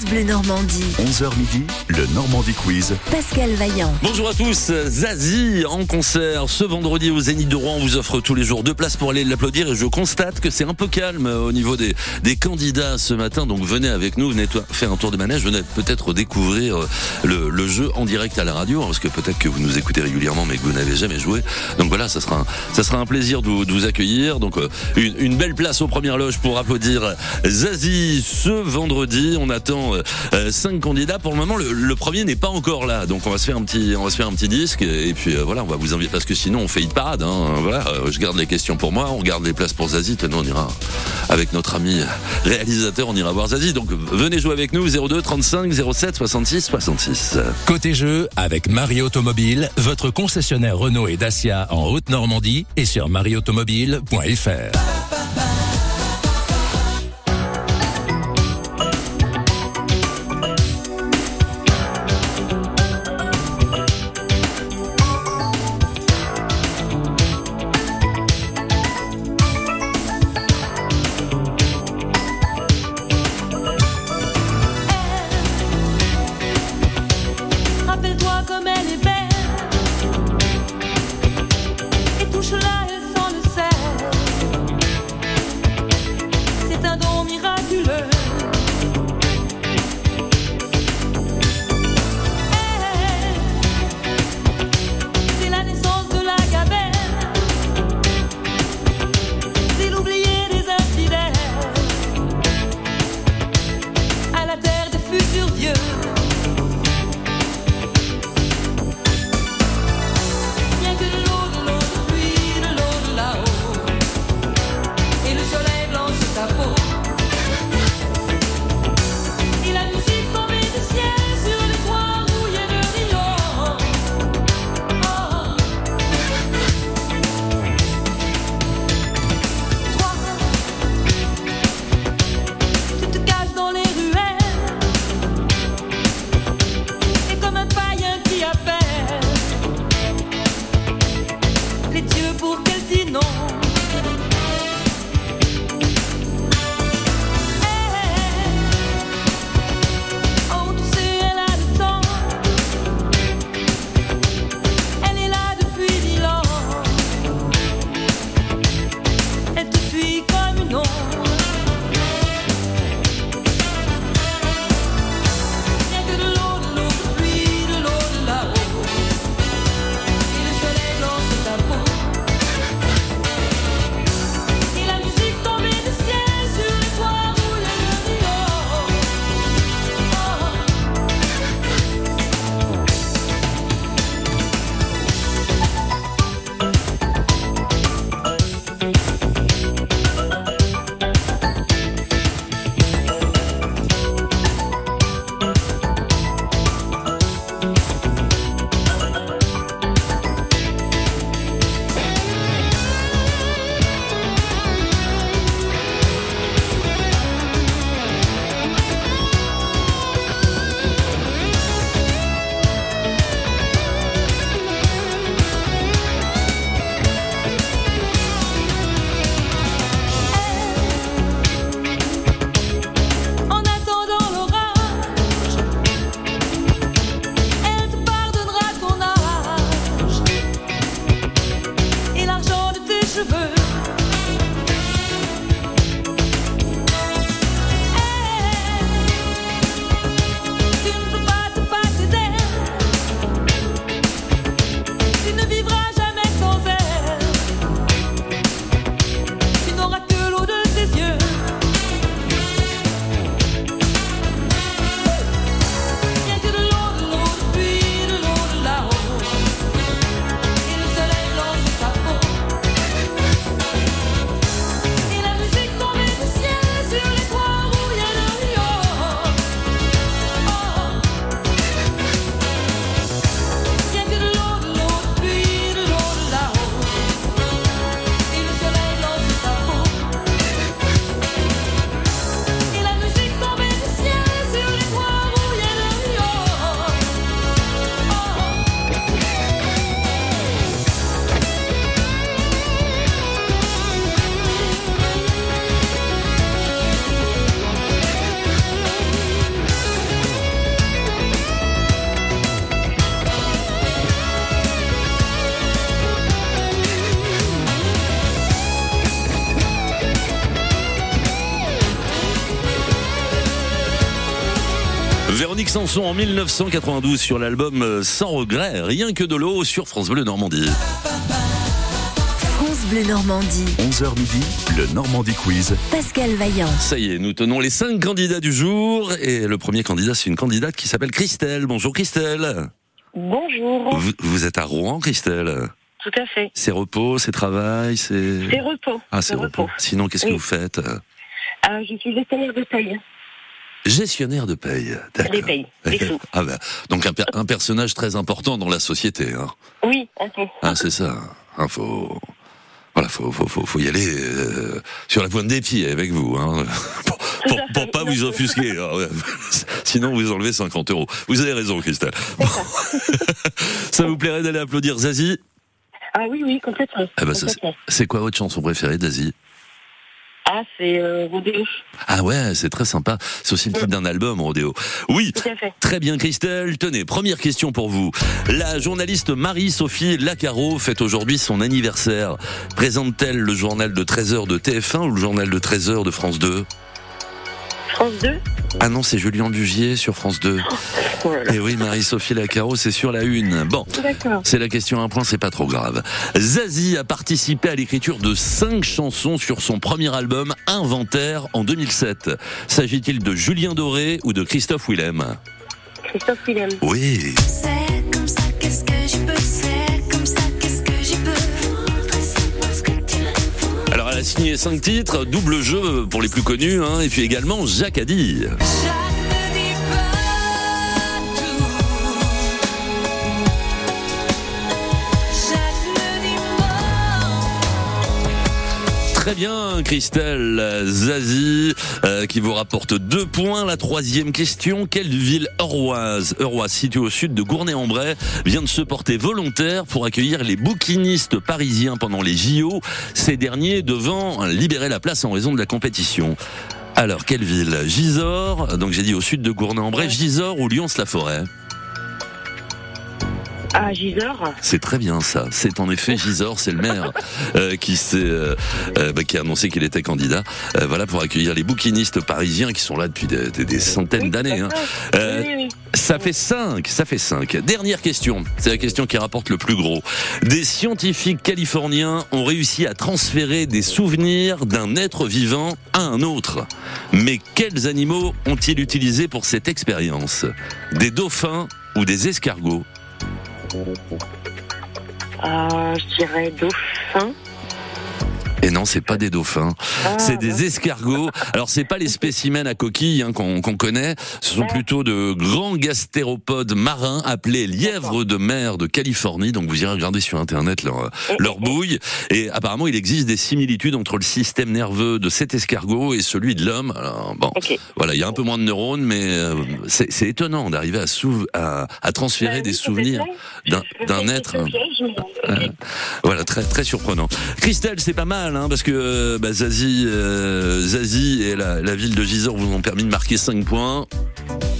France Bleu Normandie. 11h midi, le Normandie Quiz. Pascal Vaillant. Bonjour à tous, Zazie en concert ce vendredi au Zénith de Rouen. On vous offre tous les jours deux places pour aller l'applaudir et je constate que c'est un peu calme au niveau des, des candidats ce matin. Donc venez avec nous, venez faire un tour de manège, venez peut-être découvrir euh, le, le, jeu en direct à la radio, parce que peut-être que vous nous écoutez régulièrement mais que vous n'avez jamais joué. Donc voilà, ça sera un, ça sera un plaisir de, vous accueillir. Donc euh, une, une, belle place aux premières loges pour applaudir Zazie ce vendredi. On attend euh, cinq candidats. Pour le moment, le, premier n'est pas encore là. Donc on va se faire un petit, on va se faire un petit disque et puis euh, voilà, on va vous inviter parce que sinon on fait une parade. Hein. Voilà, je garde les questions pour moi, on garde les places pour Zazie. Nous on ira avec notre ami réalisateur, on ira voir Zazie. Donc venez jouer avec nous 02 35 07 66 66. Côté jeu avec Marie Automobile, votre concessionnaire Renault et Dacia en Haute-Normandie et sur marieautomobile.fr. Sanson en 1992 sur l'album euh, Sans regret, rien que de l'eau sur France Bleu Normandie. France Bleu Normandie. 11h midi, le Normandie Quiz. Pascal Vaillant. Ça y est, nous tenons les cinq candidats du jour et le premier candidat c'est une candidate qui s'appelle Christelle. Bonjour Christelle. Bonjour. Vous, vous êtes à Rouen Christelle. Tout à fait. C'est repos, c'est travail, c'est... C'est repos. Ah c'est repos. Sinon qu'est-ce que vous faites Ah, je suis gestionnaire de paye. Gestionnaire de paye. D'accord. Des payes, des sous. Ah ben, donc un, per- un personnage très important dans la société. Hein. Oui, un peu. Ah, c'est ça. Hein, faut, voilà, faut, faut, faut, faut y aller euh, sur la pointe des pieds avec vous, hein, pour, pour, pour pas vous offusquer. Ouais. Sinon, vous enlevez 50 euros. Vous avez raison, Christelle. Bon. ça vous plairait d'aller applaudir Zazie? Ah oui, oui, complètement. Ah bah, ça, c'est- complètement. C'est quoi votre chanson préférée, Zazie? Ah, c'est euh, Rodéo. Ah ouais, c'est très sympa. C'est aussi le titre d'un album, Rodéo. Oui, Tout à fait. Très bien, Christelle. Tenez, première question pour vous. La journaliste Marie-Sophie Lacaro fête aujourd'hui son anniversaire. Présente-t-elle le journal de 13h de TF1 ou le journal de 13h de France 2 France 2 Ah non, c'est Julien Bugier sur France 2. Oh là là. Et oui, Marie-Sophie Lacaro, c'est sur la une. Bon. C'est la question à un point, c'est pas trop grave. Zazie a participé à l'écriture de cinq chansons sur son premier album Inventaire en 2007. S'agit-il de Julien Doré ou de Christophe Willem? Christophe Willem. Oui. A signé cinq titres, double jeu pour les plus connus, hein, et puis également Jacques Addy. Jacques Très bien, Christelle Zazie, euh, qui vous rapporte deux points. La troisième question, quelle ville euroise, euroise située au sud de Gournay-en-Bray, vient de se porter volontaire pour accueillir les bouquinistes parisiens pendant les JO, ces derniers devant libérer la place en raison de la compétition? Alors, quelle ville? Gisors, donc j'ai dit au sud de Gournay-en-Bray, Gisors ou Lyons-la-Forêt Ah, Gisors. C'est très bien ça. C'est en effet Gisors, c'est le maire euh, qui s'est, euh, euh, bah, qui a annoncé qu'il était candidat. euh, voilà pour accueillir les bouquinistes parisiens qui sont là depuis des, des- des centaines d'années. hein. Euh. Ça fait 5, ça fait 5. Dernière question, c'est la question qui rapporte le plus gros. Des scientifiques californiens ont réussi à transférer des souvenirs d'un être vivant à un autre. Mais quels animaux ont-ils utilisé pour cette expérience? Des dauphins ou des escargots? Ah, je dirais dauphin. Et non, c'est pas des dauphins. Ah, C'est des escargots. Alors c'est pas les spécimens à coquilles hein, qu'on qu'on connaît. Ce sont plutôt de grands gastéropodes marins appelés lièvres de mer de Californie. Donc vous irez regarder sur internet leur leur bouille. Et apparemment il existe des similitudes entre le système nerveux de cet escargot et celui de l'homme. Alors, Bon, Ok. voilà, il y a un peu moins de neurones, mais euh, c'est étonnant d'arriver à, à à transférer Bah des souvenirs d'un être. ok. Voilà, très très surprenant. Christelle, c'est pas mal, hein, parce que euh, bah, Zazie, euh, Zazie et la, la ville de Gisors vous ont permis de marquer 5 points.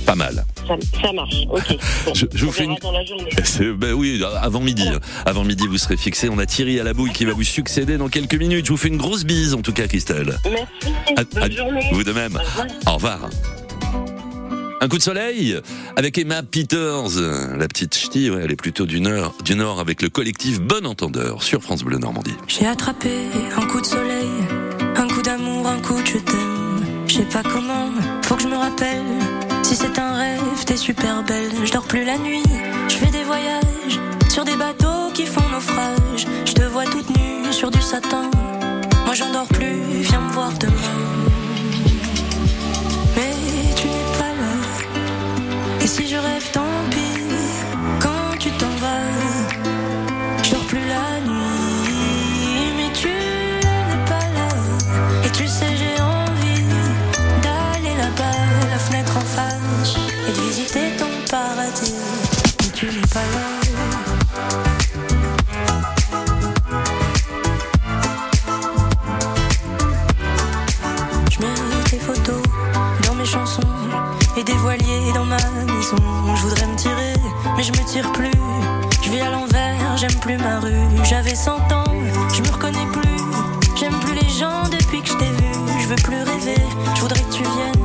Pas mal. Ça, ça marche, ok. Bon, Je- je vous fais une- dans la journée. Ben oui, avant midi. Avant midi, vous serez fixé. On a Thierry à la bouille qui va vous succéder dans quelques minutes. Je vous fais une grosse bise, en tout cas, Christelle. Merci, À- bonne à- journée. Vous de même. Au revoir. Au revoir. Un coup de soleil avec Emma Peters, la petite ch'ti, ouais, elle est plutôt du nord, du nord avec le collectif Bon Entendeur sur France Bleu Normandie. J'ai attrapé un coup de soleil, un coup d'amour, un coup de je t'aime. Je sais pas comment, faut que je me rappelle. Si c'est un rêve, t'es super belle. Je dors plus la nuit, je fais des voyages sur des bateaux qui font naufrage. Je te vois toute nue sur du satin. Moi j'en dors plus, viens me voir demain. Si je rêve, tant plus. Je vis à l'envers, j'aime plus ma rue. J'avais 100 ans, je me reconnais plus. J'aime plus les gens depuis que je t'ai vu. Je veux plus rêver, je voudrais que tu viennes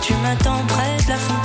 tu m'attends près de la fontaine.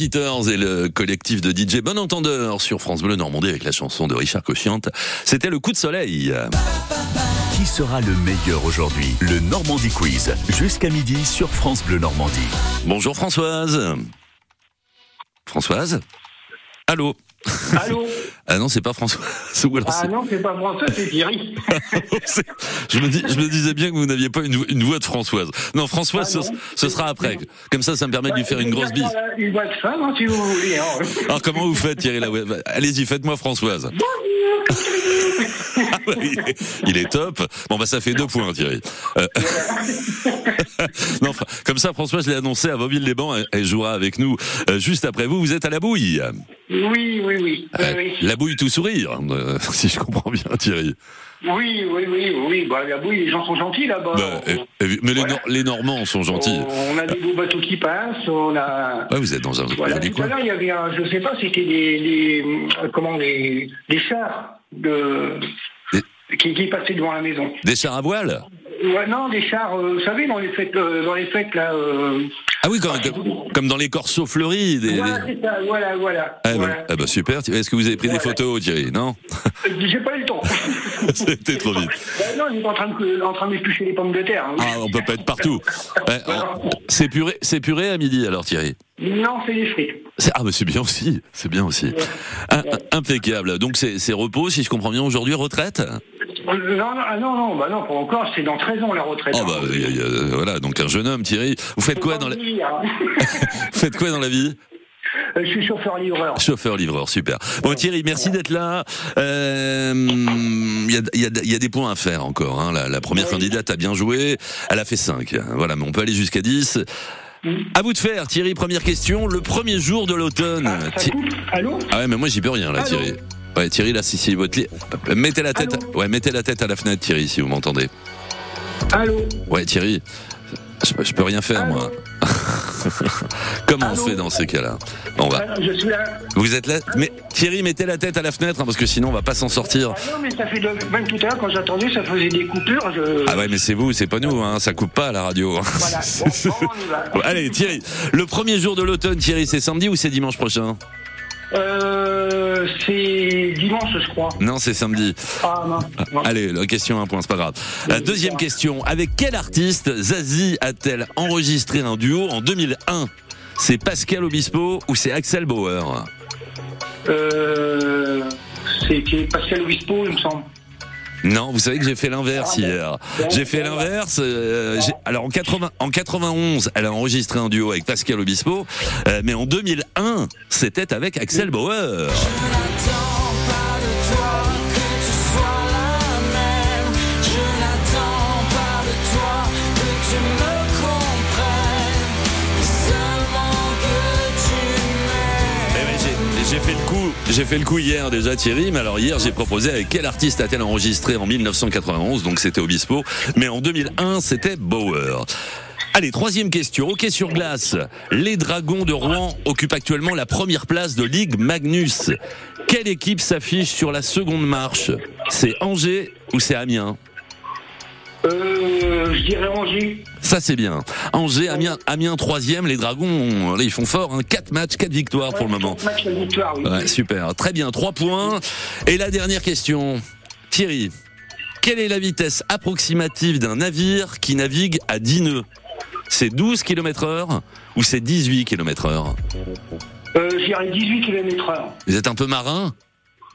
Et le collectif de DJ Bon Entendeur sur France Bleu Normandie avec la chanson de Richard Cochiante. C'était le coup de soleil. Qui sera le meilleur aujourd'hui? Le Normandie Quiz, jusqu'à midi sur France Bleu Normandie. Bonjour Françoise. Françoise? Allô? Allô? Ah non, c'est pas alors Ah non, c'est pas François, c'est Thierry. je, me dis, je me disais bien que vous n'aviez pas une, vo- une voix de Françoise. Non, Françoise, Ah ce, non. ce sera après. Comme ça, ça me permet de lui faire une grosse bise. Une voix de femme, hein, si vous voulez. hein. Alors comment vous faites Thierry là Allez-y, faites-moi Françoise. Ah il, est, il est top. Bon bah ça fait deux points Thierry. Euh, non, comme ça François je l'ai annoncé à Vauville-les-Bains, elle, elle jouera avec nous euh, juste après vous. Vous êtes à la bouille. Oui, oui, oui. Euh, oui, La bouille tout sourire, euh, si je comprends bien Thierry. oui, oui, oui, oui. Bah, la bouille, les gens sont gentils là-bas. Bah, euh, euh, mais les, Voilà. Nor- les Normands sont gentils. On a des beaux bateaux qui passent, on a. Ouais, vous êtes dans un Voilà, joli tout coin. il y avait un, je sais pas, c'était les, euh, comment, les, les chars de, qui, qui passaient devant la maison. Des chars à voile? Ouais, non, des chars, euh, vous savez, dans les fêtes, euh, dans les fêtes là. Euh, Ah oui, comme, comme, comme dans les corsos fleuris. Des, voilà, des- c'est ça, voilà, voilà. Ah, bah, voilà. ah bah, super. Est-ce que vous avez pris des photos Thierry Non J'ai pas eu le temps. C'était trop vite. Ben non, il est en train de, en train d'éplucher les pommes de terre. hein. Ah, on peut pas être partout. Ouais, on- c'est puré, c'est puré à midi alors Thierry. Non, c'est des frites. Ah bah c'est bien aussi, c'est bien aussi. Un- un- impeccable. Donc c'est repos, si je comprends bien aujourd'hui, retraite. Euh, Non, non, ah, non, non, bah non, pas encore, c'est dans 13 ans la retraite. Oh bah a- voilà, donc un jeune homme Thierry. Vous faites quoi dans la, vous faites quoi dans la vie? Euh, Je suis chauffeur-livreur. Chauffeur livreur, super. Bon Thierry, merci d'être là. Euh, Il y, a, il y y a des points à faire encore. Hein. La, la première Oui. candidate a bien joué, elle a fait 5. Voilà, mais on peut aller jusqu'à 10. À vous de faire, Thierry. Première question. Le premier jour de l'automne. Ah, Thi- Allô? Ah ouais, mais moi j'y peux rien là, Allô? Thierry. Ouais, Thierry, là, si c'est votre lit. Mettez la tête, Allô ouais, mettez la tête à la fenêtre, Thierry, si vous m'entendez. Allô Ouais, Thierry, je, je peux rien faire, Allô moi. Comment on fait dans ces cas-là? On va. Ah, Je suis là. Vous êtes là Mais Thierry, mettez la tête à la fenêtre, hein, parce que sinon on va pas s'en sortir. Ah non, mais ça fait de... même tout à l'heure, quand j'attendais, ça faisait des coupures. Je... Ah ouais, mais c'est vous, c'est pas nous, hein, ça coupe pas à la radio. Voilà. Bon, bon, on y va. Bon, allez, Thierry, le premier jour de l'automne, Thierry, c'est samedi ou c'est dimanche prochain? Euh, c'est dimanche, je crois. Non, c'est samedi. Ah non. non. Allez, la question un point, c'est pas grave. La deuxième question. Avec quel artiste Zazie a-t-elle enregistré un duo en 2001 C'est Pascal Obispo ou c'est Axel Bauer? Euh, C'était Pascal Obispo, il me semble. Non, vous savez que j'ai fait l'inverse hier. J'ai fait l'inverse. euh, alors en, 80, en 91, elle a enregistré un duo avec Pascal Obispo, euh, mais en 2001, c'était avec Axel Bauer. J'ai- fait le coup, j'ai fait le coup hier déjà Thierry, mais alors hier j'ai proposé avec quel artiste a-t-elle enregistré en 1991, donc c'était Obispo, mais en 2001 c'était Bauer. Allez, troisième question. Hockey sur glace. Les Dragons de Rouen occupent actuellement la première place de Ligue Magnus. Quelle équipe s'affiche sur la seconde marche? C'est Angers ou c'est Amiens? Euh, je dirais Angers. Ça c'est bien. Angers, Amiens, Amiens troisième. Les Dragons, là ils font fort. Hein. Quatre matchs, quatre victoires pour le moment. Match de victoire, oui. Ouais, super. Très bien. Trois points. Et la dernière question. Thierry, quelle est la vitesse approximative d'un navire qui navigue à 10 nœuds? C'est 12 km heure ou c'est 18 km heure? Euh, je dirais 18 km heure. Vous êtes un peu marin?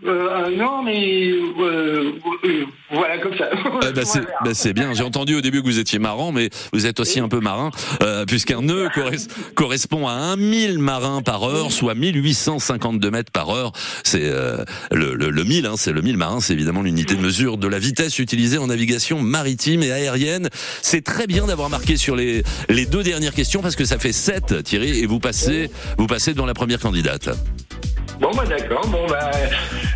Euh, euh, non, mais euh, euh, voilà, comme ça. Eh ben, c'est c'est bien. J'ai entendu au début que vous étiez marrant, mais vous êtes aussi un peu marin, euh, puisqu'un nœud corres- correspond à 1000 marins par heure, soit 1852 mètres par heure. C'est euh, le, le, le 1000, hein, c'est le 1000 marins, c'est évidemment l'unité de mesure de la vitesse utilisée en navigation maritime et aérienne. C'est très bien d'avoir marqué sur les, les deux dernières questions, parce que ça fait 7, Thierry, et vous passez, vous passez dans la première candidate. Bon, bah d'accord. Bon, bah,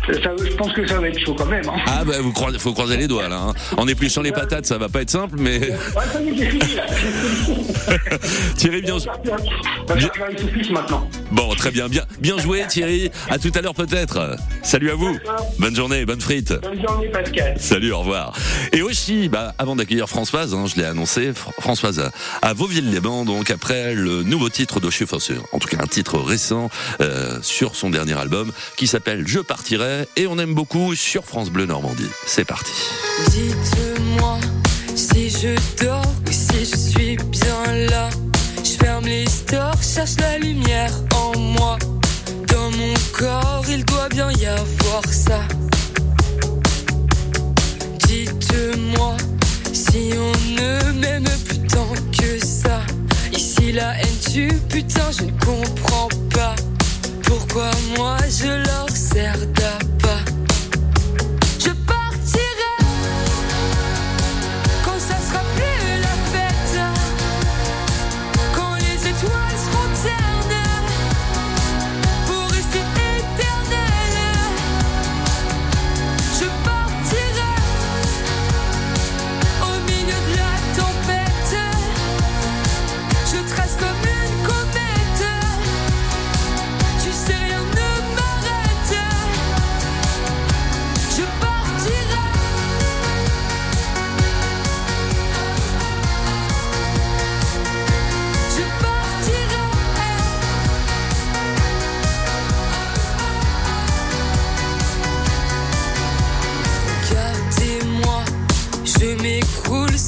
ça, je pense que ça va être chaud quand même. Hein. Ah, bah, vous croisez, faut croiser les doigts, là. hein. En épluchant les patates, ça va pas être simple, mais Ouais, ça y est, j'ai fini là. Thierry, bien, maintenant. Bon, très bien, bien, bien joué Thierry. À tout à l'heure peut-être. Salut à vous. Bonne journée, bonne frite. Bonne journée, Pascal. Salut, au revoir. Et aussi, bah, avant d'accueillir Françoise, hein, je l'ai annoncé, Fr- Françoise à, à Vauville-les-Bains, donc après le nouveau titre de Chauffeur, en tout cas un titre récent euh, sur son dernier album qui s'appelle Je partirai et on aime beaucoup sur France Bleu Normandie. C'est parti. Dites-moi si je dors ou si je suis bien là. Je ferme les stores, cherche la lumière en moi. Dans mon corps, il doit bien y avoir ça. Dites-moi si on ne m'aime plus tant que ça. Ici la haine tue, putain, je ne comprends pas. Pourquoi moi je leur sers d'appât.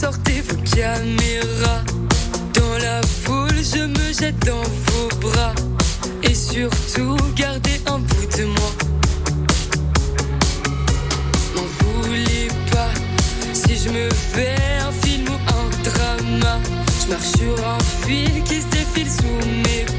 Sortez vos caméras. Dans la foule, je me jette dans vos bras. Et surtout, gardez un bout de moi. M'en voulez pas si je me fais un film ou un drama. Je marche sur un fil qui se défile sous mes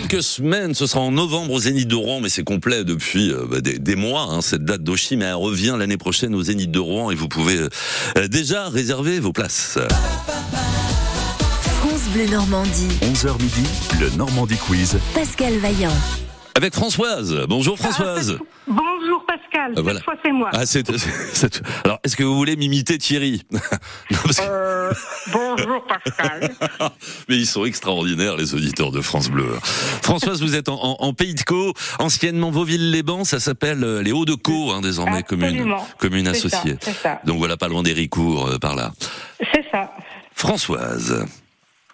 quelques semaines, ce sera en novembre au Zénith de Rouen, mais c'est complet depuis euh, bah, des, des mois, hein, cette date d'Oshi, mais elle revient l'année prochaine au Zénith de Rouen et vous pouvez euh, déjà réserver vos places. Bleu Normandie. 11h midi, le Normandie Quiz. Pascal Vaillant. Avec Françoise. Bonjour Françoise. Bonjour Pascal, Euh, voilà. fois c'est moi. Ah, alors, est-ce que vous voulez m'imiter Thierry Non, parce que- Euh, bonjour Pascal. Mais ils sont extraordinaires, les auditeurs de France Bleu. Françoise, vous êtes en, en- en Pays de Caux, anciennement Vauville-les-Bains, ça s'appelle euh, les Hauts-de-Caux, hein, désormais commune, Absolument. commune associée. ça. Donc voilà, pas loin d'Héricourt, euh, par là. C'est ça. Françoise.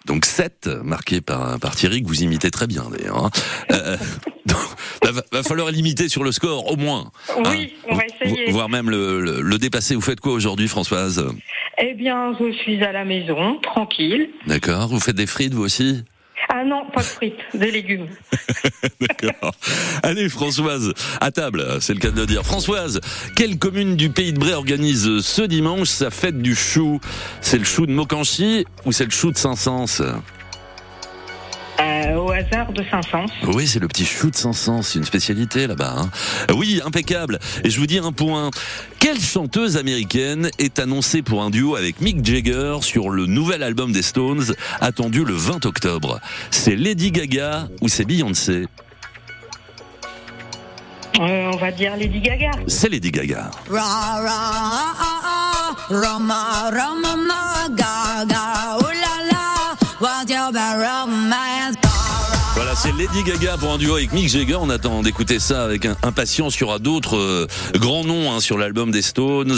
Donc 7, marqué par, par Thierry, que vous imitez très bien d'ailleurs. hein. Euh, donc, va, va falloir limiter sur le score, au moins. Oui, on va essayer. Vo- Voire même le, le- le dépasser. Vous faites quoi aujourd'hui, Françoise? Eh bien, je suis à la maison, tranquille. D'accord Vous faites des frites, vous aussi? Ah non, pas de frites, des légumes. D'accord. Allez, Françoise, à table, c'est le cas de le dire. Françoise, quelle commune du Pays de Bray organise ce dimanche sa fête du chou? C'est le chou de Mocanchy ou c'est le chou de Saint-Saëns? Euh, au hasard de Saint-Saëns. Oui, c'est le petit chou de Saint-Saëns, c'est une spécialité là-bas. hein. Oui, impeccable. Et je vous dis un point. Quelle chanteuse américaine est annoncée pour un duo avec Mick Jagger sur le nouvel album des Stones, attendu le 20 octobre? C'est Lady Gaga ou c'est Beyoncé? Euh, on va dire Lady Gaga. C'est Lady Gaga. Ra, ra, Voilà, c'est Lady Gaga pour un duo avec Mick Jagger. On attend d'écouter ça avec impatience. Il y aura d'autres euh, grands noms hein, sur l'album des Stones.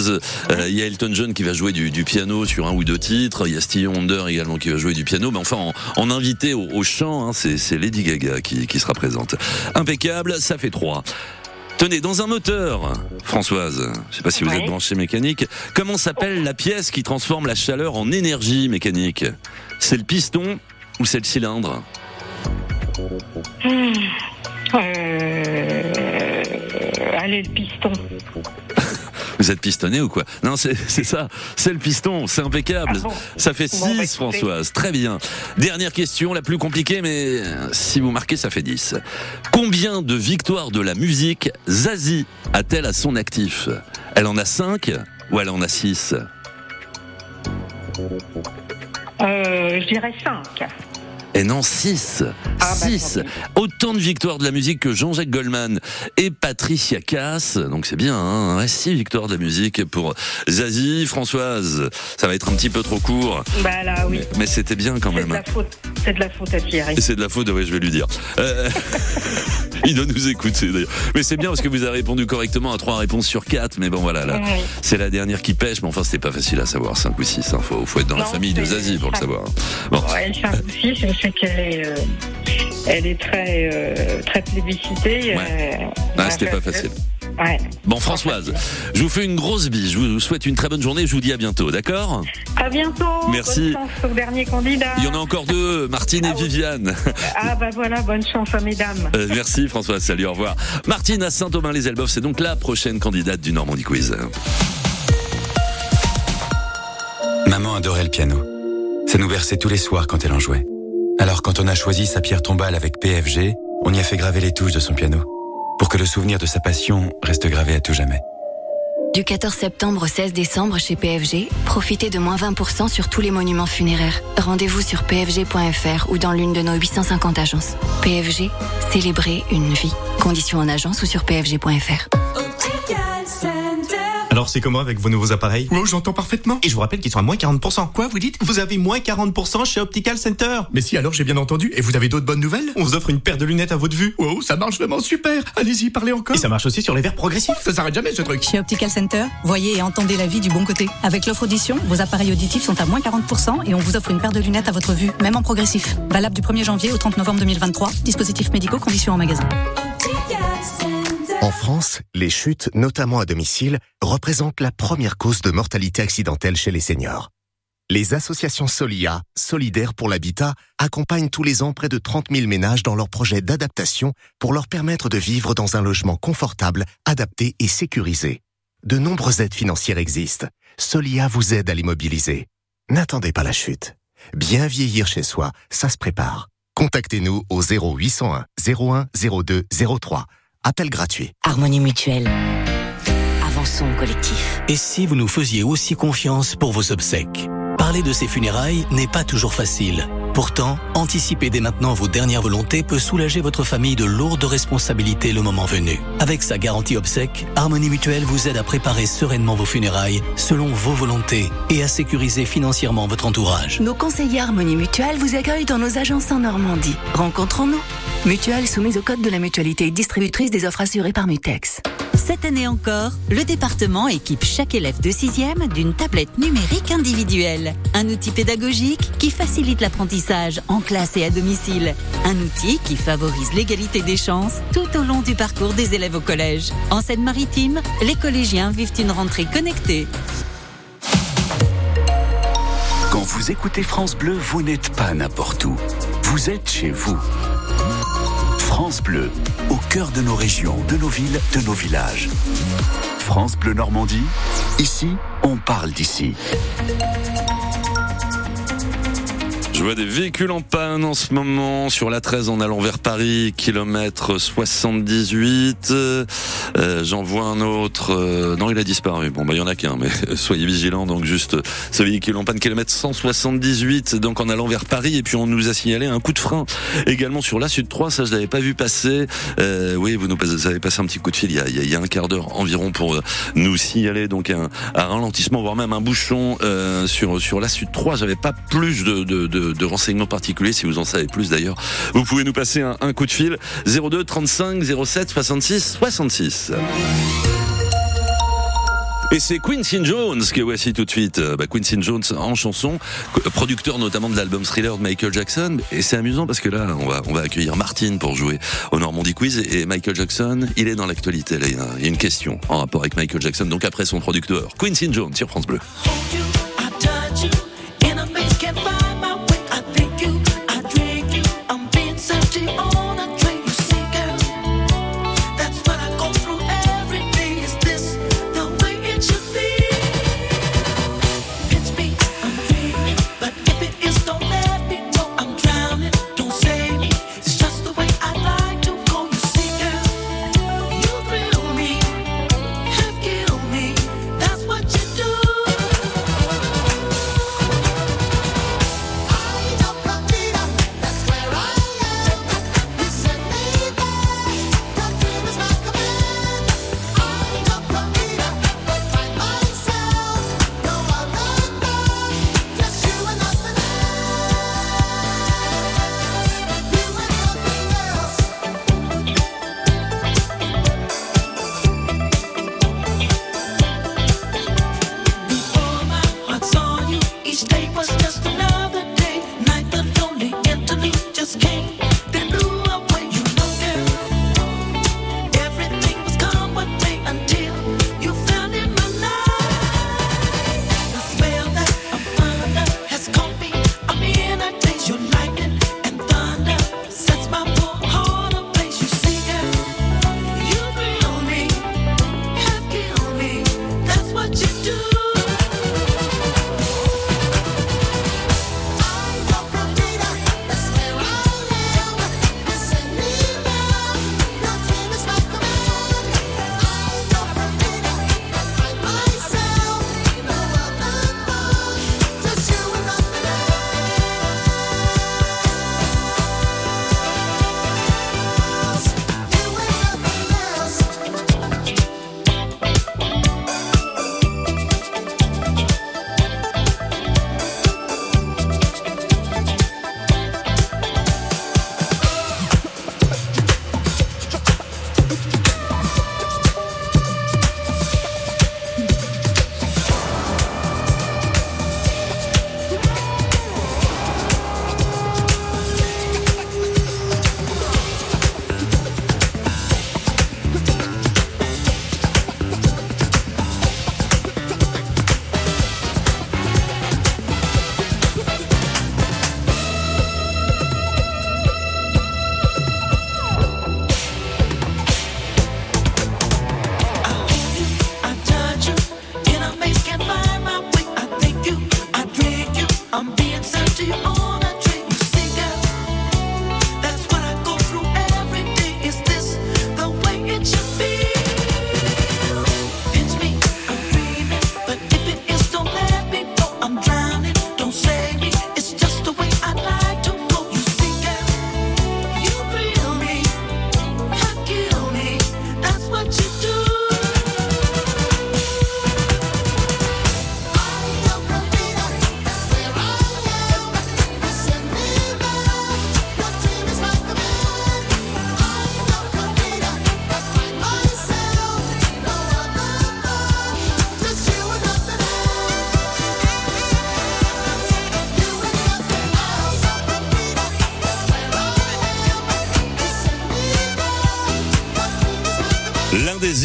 Euh, Il y a Elton John qui va jouer du, du piano sur un ou deux titres. Il y a Stevie Wonder également qui va jouer du piano. Mais enfin, en, en invité au, au chant, hein, c'est Lady Gaga qui, qui sera présente. Impeccable, ça fait trois. Tenez, dans un moteur, Françoise, je sais pas si vous Ouais. êtes branché mécanique, comment s'appelle la pièce qui transforme la chaleur en énergie mécanique? C'est le piston ou c'est le cylindre? Euh, allez, le piston. Vous êtes pistonné ou quoi Non, c'est ça, c'est le piston, c'est impeccable. Ah bon Ça fait Bon, 6, bah, écoutez. Françoise. Très bien. Dernière question, la plus compliquée, mais si vous marquez, ça fait 10. Combien de victoires de la musique Zazie a-t-elle à son actif? Elle en a 5 ou elle en a 6 Euh, je dirais 5. Et non, 6. Ah, bah, 6. tant pis. Autant de victoires de la musique que Jean-Jacques Goldman et Patricia Cass. Donc c'est bien, hein 6 victoires de la musique pour Zazie. Françoise, ça va être un petit peu trop court. Bah là, oui. Mais c'était bien quand C'est de même. la faute. C'est de la faute à Thierry. C'est de la faute, oui, je vais lui dire. Euh, il doit nous écouter d'ailleurs. Mais c'est bien parce que vous avez répondu correctement à trois réponses sur quatre. Mais bon, voilà, là, Oui. c'est la dernière qui pêche. Mais enfin, c'était pas facile à savoir, 5 ou 6. Il faut, faut être dans la famille de Zazie pour le savoir. Bon, Ouais, le 5 ou 6, je sais qu'elle est, euh, elle est très, euh, très plébiscitée. Ouais. euh, ah, c'était pas facile. Ouais. Bon, Françoise, je vous fais une grosse bise. Je vous souhaite une très bonne journée. Je vous dis à bientôt, d'accord? À bientôt. Merci. Bonne chance au dernier candidat. Il y en a encore deux, Martine et Ah oui. Viviane. Ah bah voilà, bonne chance à mesdames. Euh, merci Françoise, salut, au revoir. Martine à Saint-Aubin-les-Elbeufs, c'est donc la prochaine candidate du Normandie Quiz. Maman adorait le piano. Ça nous berçait tous les soirs quand elle en jouait. Alors quand on a choisi sa pierre tombale avec PFG, on y a fait graver les touches de son piano. Pour que le souvenir de sa passion reste gravé à tout jamais. Du 14 septembre au 16 décembre chez PFG, profitez de moins 20% sur tous les monuments funéraires. Rendez-vous sur pfg.fr ou dans l'une de nos 850 agences. PFG, célébrer une vie. Conditions en agence ou sur pfg.fr. Alors c'est comment avec vos nouveaux appareils Oh, j'entends parfaitement. Et je vous rappelle qu'ils sont à moins 40%. Quoi, vous dites? Vous avez moins 40% chez Optical Center. Mais si, alors j'ai bien entendu. Et vous avez d'autres bonnes nouvelles? On vous offre une paire de lunettes à votre vue. Wow, ça marche vraiment super. Allez-y, parlez encore. Et ça marche aussi sur les verres progressifs. Ça s'arrête jamais ce truc. Chez Optical Center, voyez et entendez la vie du bon côté. Avec l'offre audition, vos appareils auditifs sont à moins 40% et on vous offre une paire de lunettes à votre vue, même en progressif. Valable du 1er janvier au 30 novembre 2023. Dispositifs médicaux, conditions en magasin. En France, les chutes, notamment à domicile, représentent la première cause de mortalité accidentelle chez les seniors. Les associations Solia, solidaires pour l'habitat, accompagnent tous les ans près de 30 000 ménages dans leur projet d'adaptation pour leur permettre de vivre dans un logement confortable, adapté et sécurisé. De nombreuses aides financières existent. Solia vous aide à les mobiliser. N'attendez pas la chute. Bien vieillir chez soi, ça se prépare. Contactez-nous au 0801 01 02 03. Appel gratuit. Harmonie mutuelle. Avançons au collectif. Et si vous nous faisiez aussi confiance pour vos obsèques? Par Parler de ses funérailles n'est pas toujours facile. Pourtant, anticiper dès maintenant vos dernières volontés peut soulager votre famille de lourdes responsabilités le moment venu. Avec sa garantie obsèque, Harmonie Mutuelle vous aide à préparer sereinement vos funérailles selon vos volontés et à sécuriser financièrement votre entourage. Nos conseillers Harmonie Mutuelle vous accueillent dans nos agences en Normandie. Rencontrons-nous. Mutuelle soumise au code de la mutualité, distributrice des offres assurées par Mutex. Cette année encore, le département équipe chaque élève de 6e d'une tablette numérique individuelle. Un outil pédagogique qui facilite l'apprentissage en classe et à domicile. Un outil qui favorise l'égalité des chances tout au long du parcours des élèves au collège. En Seine-Maritime, les collégiens vivent une rentrée connectée. Quand vous écoutez France Bleu, vous n'êtes pas n'importe où. Vous êtes chez vous. France Bleu, au cœur de nos régions, de nos villes, de nos villages. France Bleu Normandie, ici, on parle d'ici. Je vois des véhicules en panne en ce moment sur la 13 en allant vers Paris, kilomètre 78. Euh, J'en vois un autre. euh, non, il a disparu. Bon, bah il y en a qu'un, mais soyez vigilants. Donc juste ce véhicule en panne, kilomètre 178, donc en allant vers Paris. Et puis on nous a signalé un coup de frein également sur la Sud 3. Ça, je l'avais pas vu passer. Euh, oui, vous nous avez passé un petit coup de fil il y a, il y a- un quart d'heure environ pour euh, nous signaler donc un, un ralentissement, voire même un bouchon euh, sur sur la Sud 3. J'avais pas plus de, de, de, de renseignements particuliers. Vous en savez plus d'ailleurs, vous pouvez nous passer un, coup de fil 02 35 07 66 66. Et c'est Quincy Jones que voici tout de suite. Euh, Bah, Quincy Jones en chanson, producteur notamment de l'album Thriller de Michael Jackson. Et c'est amusant parce que là, on va, on va accueillir Martine pour jouer au Normandie Quiz. Et Michael Jackson, il est dans l'actualité. Il y a une question en rapport avec Michael Jackson. Donc après son producteur, Quincy Jones sur France Bleu.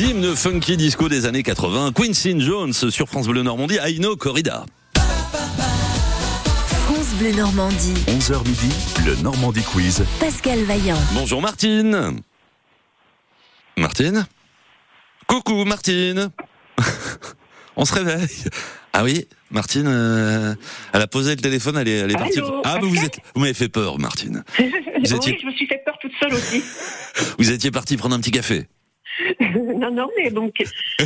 Hymnes funky disco des années 80. Quincy Jones sur France Bleu Normandie, Aino Corrida. France Bleu Normandie. 11h midi, le Normandie Quiz. Pascal Vaillant. Bonjour Martine. Martine Coucou Martine. On se réveille. Ah oui, Martine, euh, elle a posé le téléphone, elle est, elle est partie. Allô, Ah, mais vous êtes, vous m'avez fait peur, Martine. Vous étiez, Oui, je me suis fait peur toute seule aussi. vous étiez partie prendre un petit café. non, non, mais donc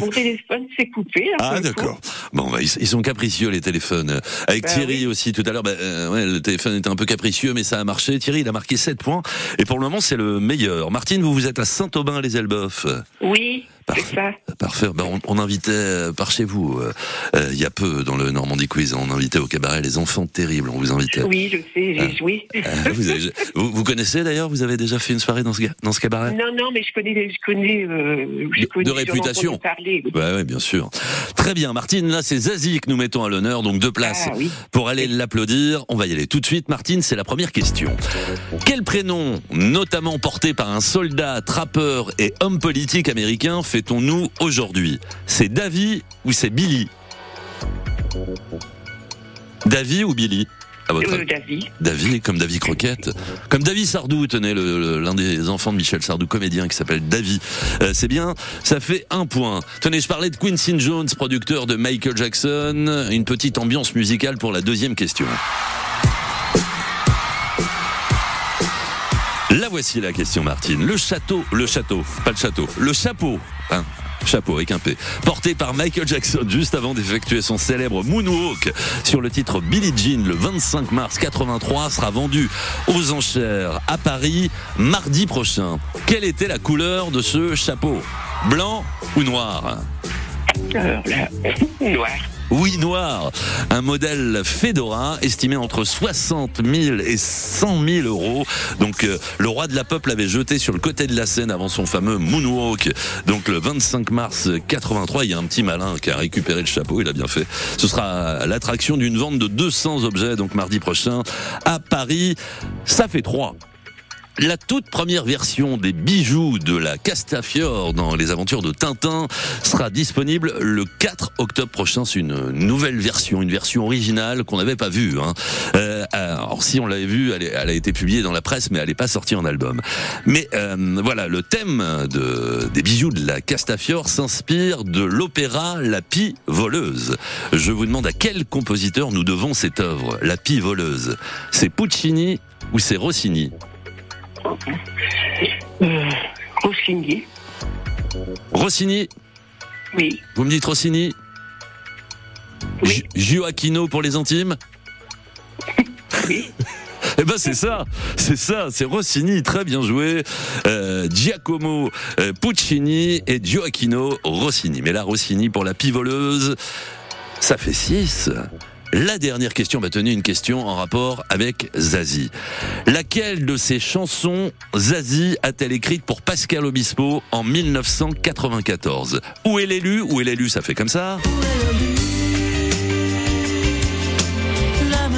mon téléphone s'est coupé. un Ah d'accord. Bon, bah, ils, ils sont capricieux les téléphones. Avec Bah Thierry aussi tout à l'heure, bah, euh, ouais, le téléphone était un peu capricieux, mais ça a marché. Thierry, il a marqué 7 points et pour le moment c'est le meilleur. Martine, vous vous êtes à Saint-Aubin-les-Elbeuf. Oui, ça. Parfait. Ben, on, on invitait euh, par chez vous euh, euh, il y a peu dans le Normandie Quiz. On invitait au cabaret les enfants terribles. On vous invitait. Oui, je sais, j'ai joué. Euh, vous, avez- vous, vous connaissez d'ailleurs Vous avez déjà fait une soirée dans ce, dans ce cabaret? Non, non, mais je connais, je connais, euh, je connais de réputation. Parler, oui. Ouais, ouais, bien sûr. Très bien, Martine. Là, c'est Zazie que nous mettons à l'honneur, donc deux places Ah, oui. pour aller l'applaudir. On va y aller tout de suite. Martine, c'est la première question. Quel prénom, notamment porté par un soldat, trappeur et homme politique américain, fait-on-nous aujourd'hui? C'est Davy ou c'est Billy? Davy ou Billy? À votre Euh. Davy, comme Davy Croquette, comme Davy Sardou, tenez, l'un des enfants de Michel Sardou, comédien qui s'appelle Davy. Euh, c'est bien, ça fait un point. Tenez, je parlais de Quincy Jones, producteur de Michael Jackson. Une petite ambiance musicale pour la deuxième question. Voici la question, Martine. Le château, le château, pas le château, le chapeau, hein, chapeau avec un porté par Michael Jackson juste avant d'effectuer son célèbre Moonwalk sur le titre Billie Jean le 25 mars 83 sera vendu aux enchères à Paris mardi prochain. Quelle était la couleur de ce chapeau? Blanc ou noir? Alors là, noir. Oui, noir. Un modèle Fedora estimé entre 60 000 et 100 000 euros. Donc, euh, le roi de la peuple l'avait jeté sur le côté de la Seine avant son fameux moonwalk. Donc, le 25 mars 83, il y a un petit malin qui a récupéré le chapeau. Il a bien fait. Ce sera l'attraction d'une vente de 200 objets, donc mardi prochain, à Paris. Ça fait trois. La toute première version des bijoux de la Castafiore dans les aventures de Tintin sera disponible le 4 octobre prochain. C'est une nouvelle version, une version originale qu'on n'avait pas vue. Hein. Euh, alors si on l'avait vue, elle, a été publiée dans la presse, mais elle n'est pas sortie en album. Mais euh, voilà, le thème de, des bijoux de la Castafiore s'inspire de l'opéra La Pie voleuse. Je vous demande à quel compositeur nous devons cette œuvre, La Pie voleuse. C'est Puccini ou c'est Rossini? Euh, Rossini. Rossini Oui. Vous me dites Rossini Oui. Pour les intimes Oui. Eh ben c'est ça, c'est ça, c'est Rossini, très bien joué. Euh, Giacomo euh, Puccini et Gioacchino Rossini. Mais là, Rossini pour la pivoleuse, ça fait 6. La dernière question, bah tenez une question en rapport avec Zazie. Laquelle de ces chansons Zazie a-t-elle écrite pour Pascal Obispo en 1994 Où est l'élu? Où est l'élu? Ça fait comme ça ma.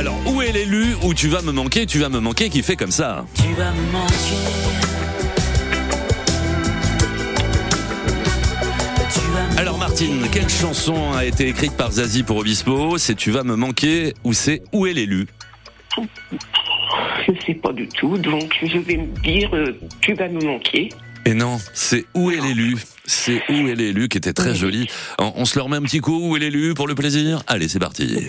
Alors, où est l'élu? Où tu vas me manquer? Tu vas me manquer qui fait comme ça Tu vas me manquer. Alors Martine, quelle chanson a été écrite par Zazie pour Obispo C'est Tu vas me manquer ou c'est Où est l'élu Je ne sais pas du tout, donc je vais me dire, euh, tu vas me manquer. Et non, c'est Où est l'élu C'est Où est l'élu qui était très joli. On, on se le remet un petit coup, Où est l'élu pour le plaisir? Allez, c'est parti.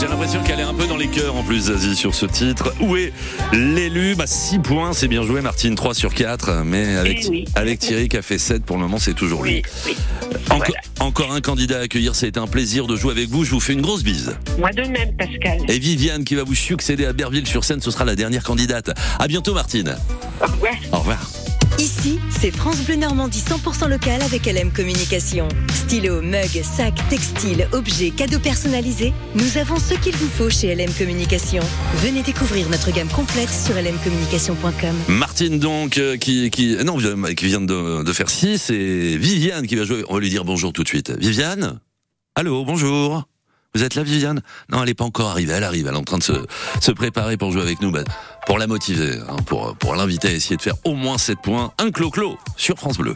J'ai l'impression qu'elle est un peu dans les cœurs en plus, Zazie, sur ce titre. Où est l'élu Bah 6 points, c'est bien joué Martine, 3 sur 4. Mais avec, oui. avec Thierry qui a fait 7, pour le moment c'est toujours lui. Oui, oui. Enco- Encore un candidat à accueillir, été un plaisir de jouer avec vous. Je vous fais une grosse bise. Moi de même, Pascal. Et Viviane qui va vous succéder à Berville sur scène, ce sera la dernière candidate. À bientôt Martine. Au revoir. Au revoir. Ici, c'est France Bleu Normandie 100% local avec LM Communication. Stylo, mug, sac, textile, objets, cadeaux personnalisés, nous avons ce qu'il vous faut chez LM Communication. Venez découvrir notre gamme complète sur lmcommunication.com. Martine donc euh, qui qui non qui vient de, de faire 6 et Viviane qui va jouer. On va lui dire bonjour tout de suite. Viviane? Allô, bonjour. Vous êtes là Viviane? Non, elle est pas encore arrivée, elle arrive, elle est en train de se, se préparer pour jouer avec nous bah, pour la motiver, hein, pour l'inviter à essayer de faire au moins 7 points, un clo-clo sur France Bleu.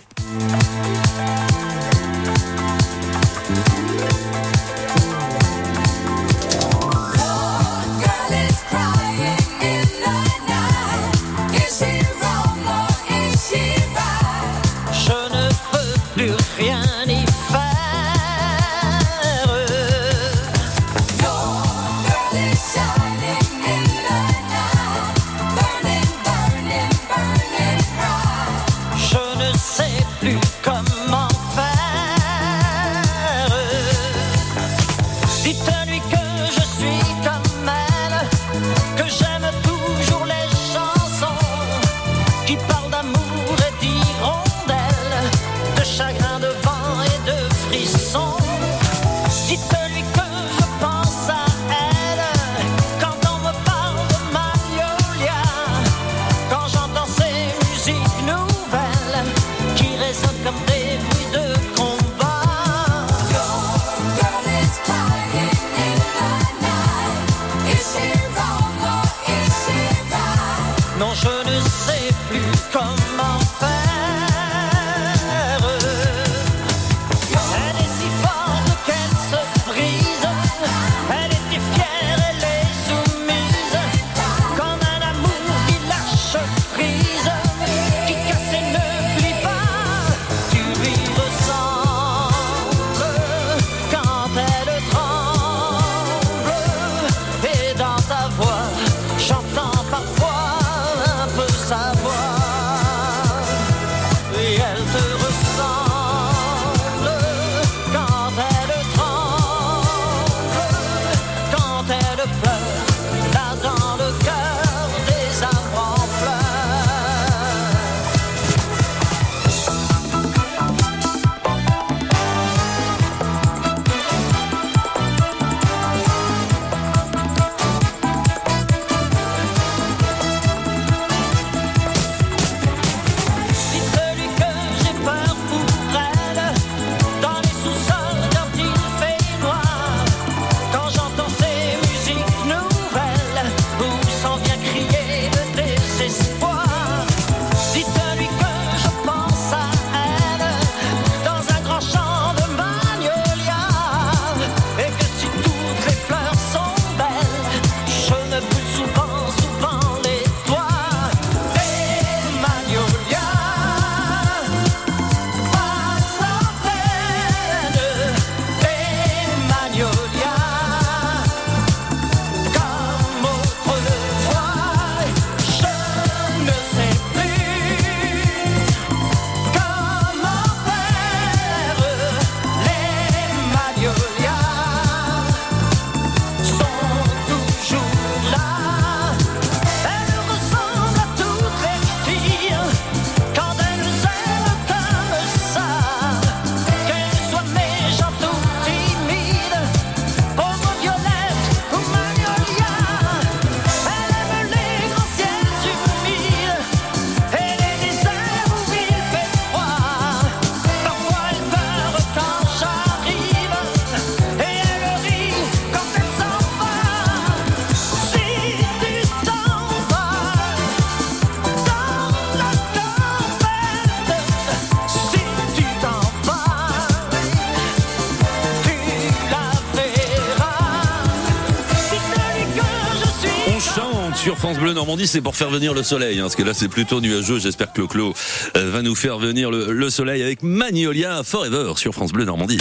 Sur France Bleu Normandie, c'est pour faire venir le soleil, hein, parce que là c'est plutôt nuageux. J'espère que le Clo euh, va nous faire venir le, le soleil avec Magnolia Forever sur France Bleu Normandie.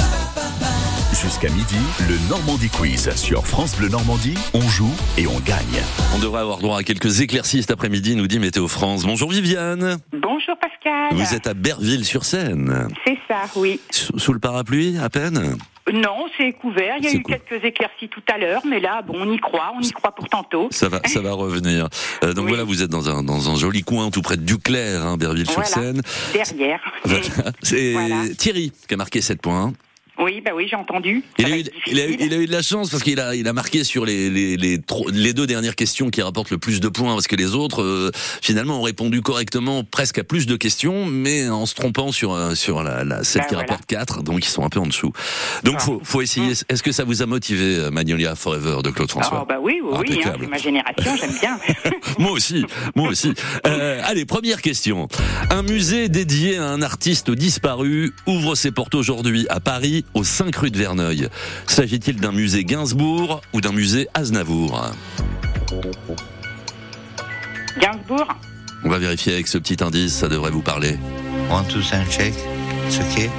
Jusqu'à midi, le Normandie Quiz sur France Bleu Normandie. On joue et on gagne. On devrait avoir droit à quelques éclaircies cet après-midi, nous dit Météo France. Bonjour Viviane. Bonjour Pascal. Vous êtes à Berville-sur-Seine. C'est ça, oui. Sous, sous le parapluie, à peine Non, c'est couvert. Il y a eu cool. quelques éclaircies tout à l'heure, mais là, bon, on y croit, on y croit pour tantôt. ça va, ça va revenir. Euh, donc voilà, vous êtes dans un, dans un joli coin tout près de Duclair, hein, Berville-sur-Seine. Derrière. Voilà. C'est Voilà. Thierry qui a marqué 7 points. Oui, bah oui, j'ai entendu. Il a, eu, il, a eu, il a eu de la chance parce qu'il a, il a marqué sur les, les, les, les deux dernières questions qui rapportent le plus de points parce que les autres, euh, finalement, ont répondu correctement presque à plus de questions, mais en se trompant sur, euh, sur la, la, celle Bah, qui voilà. rapporte 4, donc ils sont un peu en dessous. Donc faut, faut essayer. Est-ce que ça vous a motivé, euh, Magnolia Forever de Claude François Ah bah oui, oui, oui, hein, c'est ma génération, j'aime bien. moi aussi, moi aussi. Euh, allez, première question. Un musée dédié à un artiste disparu ouvre ses portes aujourd'hui à Paris, aux 5 rue de Verneuil. S'agit-il d'un musée Gainsbourg ou d'un musée Aznavour? Gainsbourg On va vérifier avec ce petit indice, ça devrait vous parler. One, two, three, check. It's okay.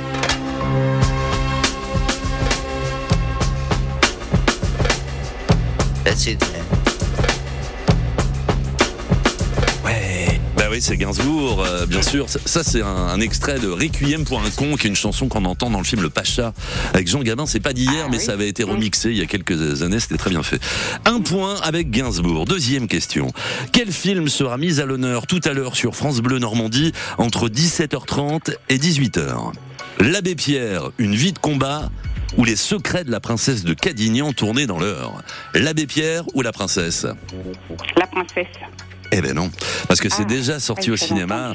That's it. Oui, c'est Gainsbourg, euh, bien sûr. Ça, c'est un, un extrait de Requiem pour un con, qui est une chanson qu'on entend dans le film Le Pacha avec Jean Gabin. C'est pas d'hier, mais ça avait été remixé il y a quelques années. C'était très bien fait. Un point avec Gainsbourg. Deuxième question. Quel film sera mis à l'honneur tout à l'heure sur France Bleu Normandie entre 17h30 et 18h L'Abbé Pierre, une vie de combat ou les secrets de la princesse de Cadignan tournés dans l'heure? L'abbé Pierre ou la princesse? La princesse. Eh ben non, parce que c'est Ah, déjà sorti au cinéma,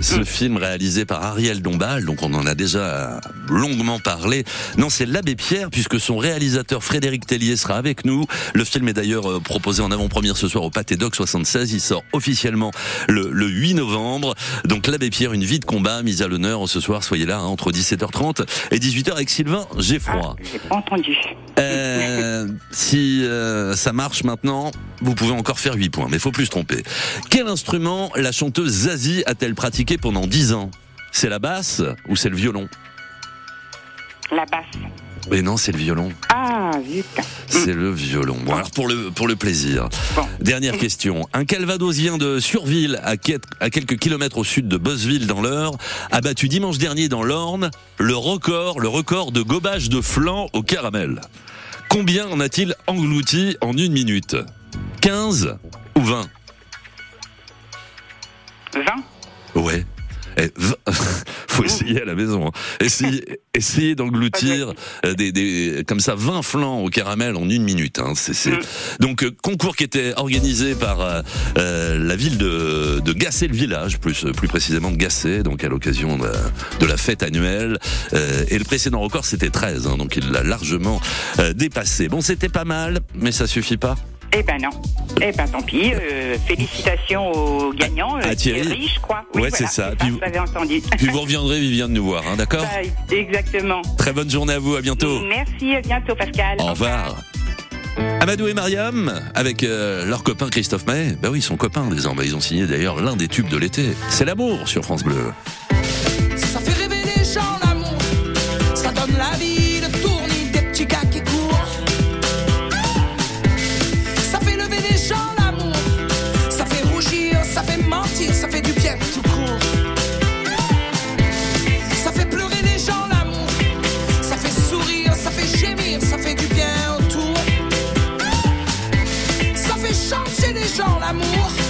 ce film réalisé par Ariel Dombal, donc on en a déjà longuement parlé. Non, c'est l'abbé Pierre, puisque son réalisateur Frédéric Tellier sera avec nous. Le film est d'ailleurs euh, proposé en avant-première ce soir au Pâté Doc 76. Il sort officiellement le, le 8 novembre. Donc l'abbé Pierre, une vie de combat mise à l'honneur ce soir. Soyez là hein, entre 17h30 et 18h avec Sylvain Geffroy. J'ai pas entendu. Euh, si euh, ça marche maintenant, vous pouvez encore faire 8 points, mais faut plus se tromper. Quel instrument la chanteuse Zazie a-t-elle pratiqué pendant 10 ans? C'est la basse ou c'est le violon? La basse. Mais non, c'est le violon. Ah, zut. C'est le violon. Bon, alors pour le, pour le plaisir. Dernière question. Un calvadosien de Surville, à, quel- à quelques kilomètres au sud de Bosseville dans l'Eure, a battu dimanche dernier dans l'Orne le record, le record de gobage de flan au caramel. Combien en a-t-il englouti en une minute? 15 ou 20 20 Ouais. Eh, faut essayer à la maison. hein. Essayez, essayez d'engloutir euh, des, des, comme ça 20 flancs au caramel en une minute. Hein. C'est, c'est- Donc euh, concours qui était organisé par euh, euh, la ville de, de Gassé le village, plus plus précisément de Gassé, donc à l'occasion de, de la fête annuelle. Euh, et le précédent record c'était 13, hein, donc il l'a largement euh, dépassé. Bon, c'était pas mal, mais ça suffit pas. Eh ben non. Eh ben tant pis. euh, félicitations aux gagnants. À Thierry. Thierry, je crois. Ouais, c'est ça. Puis vous- vous avez entendu. Puis vous reviendrez, Viviane, nous voir, hein, d'accord Bah, exactement. Très bonne journée à vous, à bientôt. Merci, à bientôt Pascal. Au revoir. Amadou et Mariam, avec euh, leur copain Christophe Maé. Bah oui, ils sont copains désormais. Ils ont signé d'ailleurs l'un des tubes de l'été. C'est l'amour sur France Bleu. Ça fait rêver les gens gens l'amour,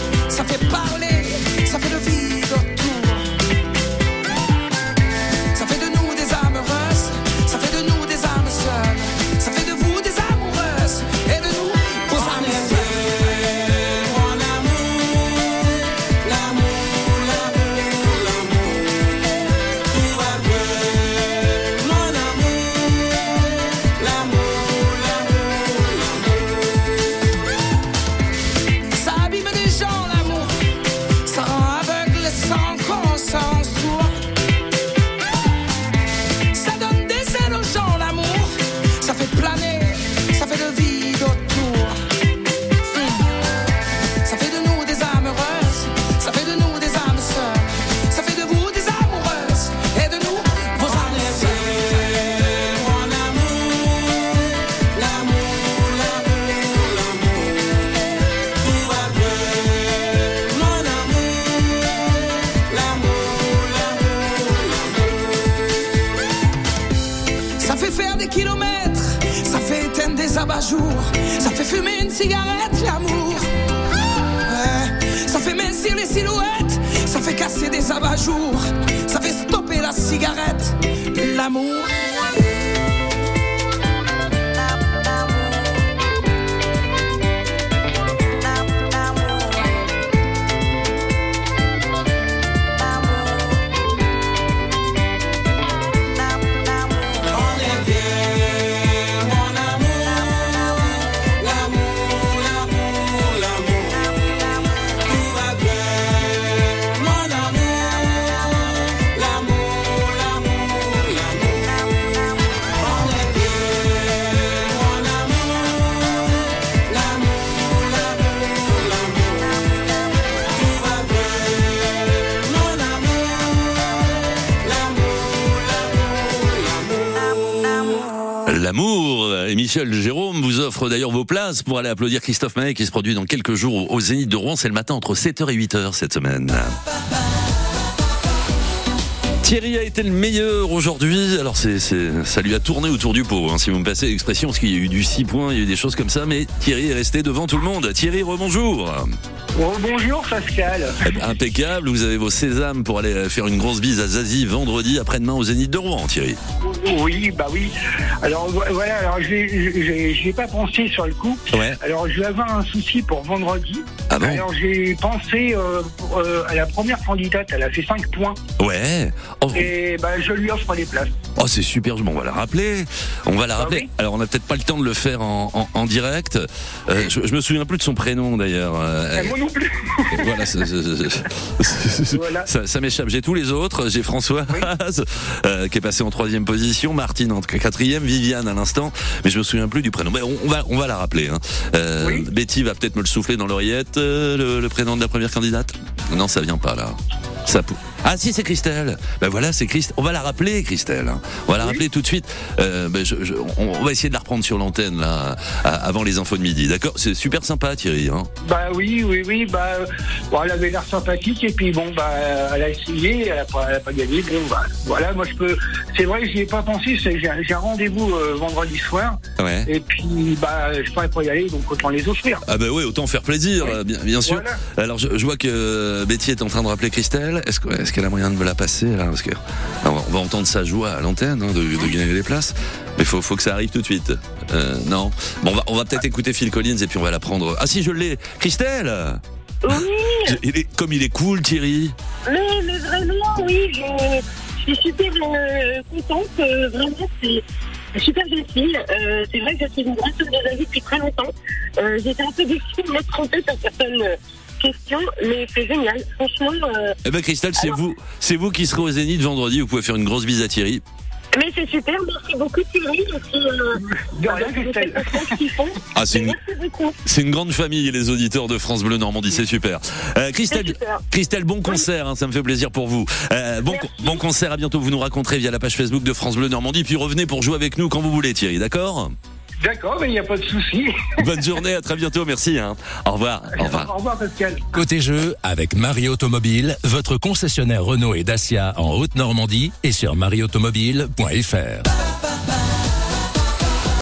et Michel Jérôme vous offre d'ailleurs vos places pour aller applaudir Christophe Maé qui se produit dans quelques jours au Zénith de Rouen. C'est le matin entre 7h et 8h cette semaine. Thierry a été le meilleur aujourd'hui. Alors c'est, ça lui a tourné autour du pot, hein, si vous me passez l'expression, parce qu'il y a eu du 6 points, il y a eu des choses comme ça, mais Thierry est resté devant tout le monde. Thierry, rebonjour. Oh, bonjour Pascal. Eh ben, Impeccable, vous avez vos sésames pour aller faire une grosse bise à Zazie vendredi après-demain au Zénith de Rouen, Thierry. Oui, bah oui. Alors vo- voilà, alors j'ai j'ai pas pensé sur le coup. Ouais. Alors je vais avoir un souci pour vendredi. Ah bon? Alors j'ai pensé euh, pour, euh, à la première candidate, elle a fait 5 points. Ouais. Oh, Et bah je lui offre les places. oh, c'est super, bon, on va la rappeler. On va la rappeler. Alors on n'a peut-être pas le temps de le faire en, en- en direct. Euh, je, je me souviens plus de son prénom d'ailleurs. Euh, Eh, moi non plus. voilà, ça, ça m'échappe. J'ai tous les autres. J'ai Françoise euh, qui est passée en troisième position, Martine en quatrième, Viviane à l'instant, mais je me souviens plus du prénom. Mais on, on va, on va la rappeler. Hein. Euh, Betty va peut-être me le souffler dans l'oreillette. euh, le, le prénom de la première candidate Non, ça vient pas là. Ça pou- ah si c'est Christelle. Ben voilà c'est Christelle. On va la rappeler Christelle. hein. On va la rappeler tout de suite. Euh, ben, je- je- on, on va essayer de la reprendre sur l'antenne là avant les infos de midi. D'accord C'est super sympa Thierry. Hein. Bah oui, oui, oui. Bah, euh, bon, elle avait l'air sympathique et puis bon, bah, elle a essayé, elle a pas, elle a pas gagné. Bon, bah, voilà, moi je peux. C'est vrai, j'y ai pas pensé. J'ai un rendez-vous euh, vendredi soir. Ouais. Et puis, bah, je pourrais pas y aller, donc autant les offrir. Ah bah oui, autant faire plaisir, euh, bien, bien sûr. Voilà. Alors je, je vois que Betty est en train de rappeler Christelle. Est-ce est-ce qu'elle a moyen de me la passer là? Parce que on va entendre sa joie à l'antenne hein, de, de gagner les places. Mais faut, faut que ça arrive tout de suite. Euh, non. Bon, on va, on va peut-être écouter Phil Collins et puis on va la prendre. Ah si, je l'ai. Christelle. Oui, il est, comme il est cool, Thierry. mais, mais vraiment, oui, je, je suis super euh, contente. euh, vraiment, c'est super gentil. Euh, c'est vrai que je suis une grande de David depuis très longtemps. Euh, J'étais un peu déçue de m'être trompée sur certaines euh, questions, mais c'est génial. Franchement, euh, Eh ben Christelle, c'est vous, c'est vous qui serez au Zénith vendredi. Vous pouvez faire une grosse bise à Thierry. Mais c'est super. Merci beaucoup, Thierry. Euh, De rien, Christelle. ce qu'ils font. Ah, c'est une, Merci beaucoup. c'est une grande famille, les auditeurs de France Bleu Normandie, c'est super. Euh, Christelle, C'est super. Christelle, bon concert, hein, ça me fait plaisir pour vous. Euh, bon, bon concert, à bientôt. Vous nous raconterez via la page Facebook de France Bleu Normandie, puis revenez pour jouer avec nous quand vous voulez, Thierry, d'accord? D'accord, mais il n'y a pas de souci. Bonne journée, à très bientôt, merci. hein. Au revoir. Au revoir. Au revoir, Pascal. Côté jeu, avec Marie Automobile, votre concessionnaire Renault et Dacia en Haute-Normandie et sur marieautomobile.fr.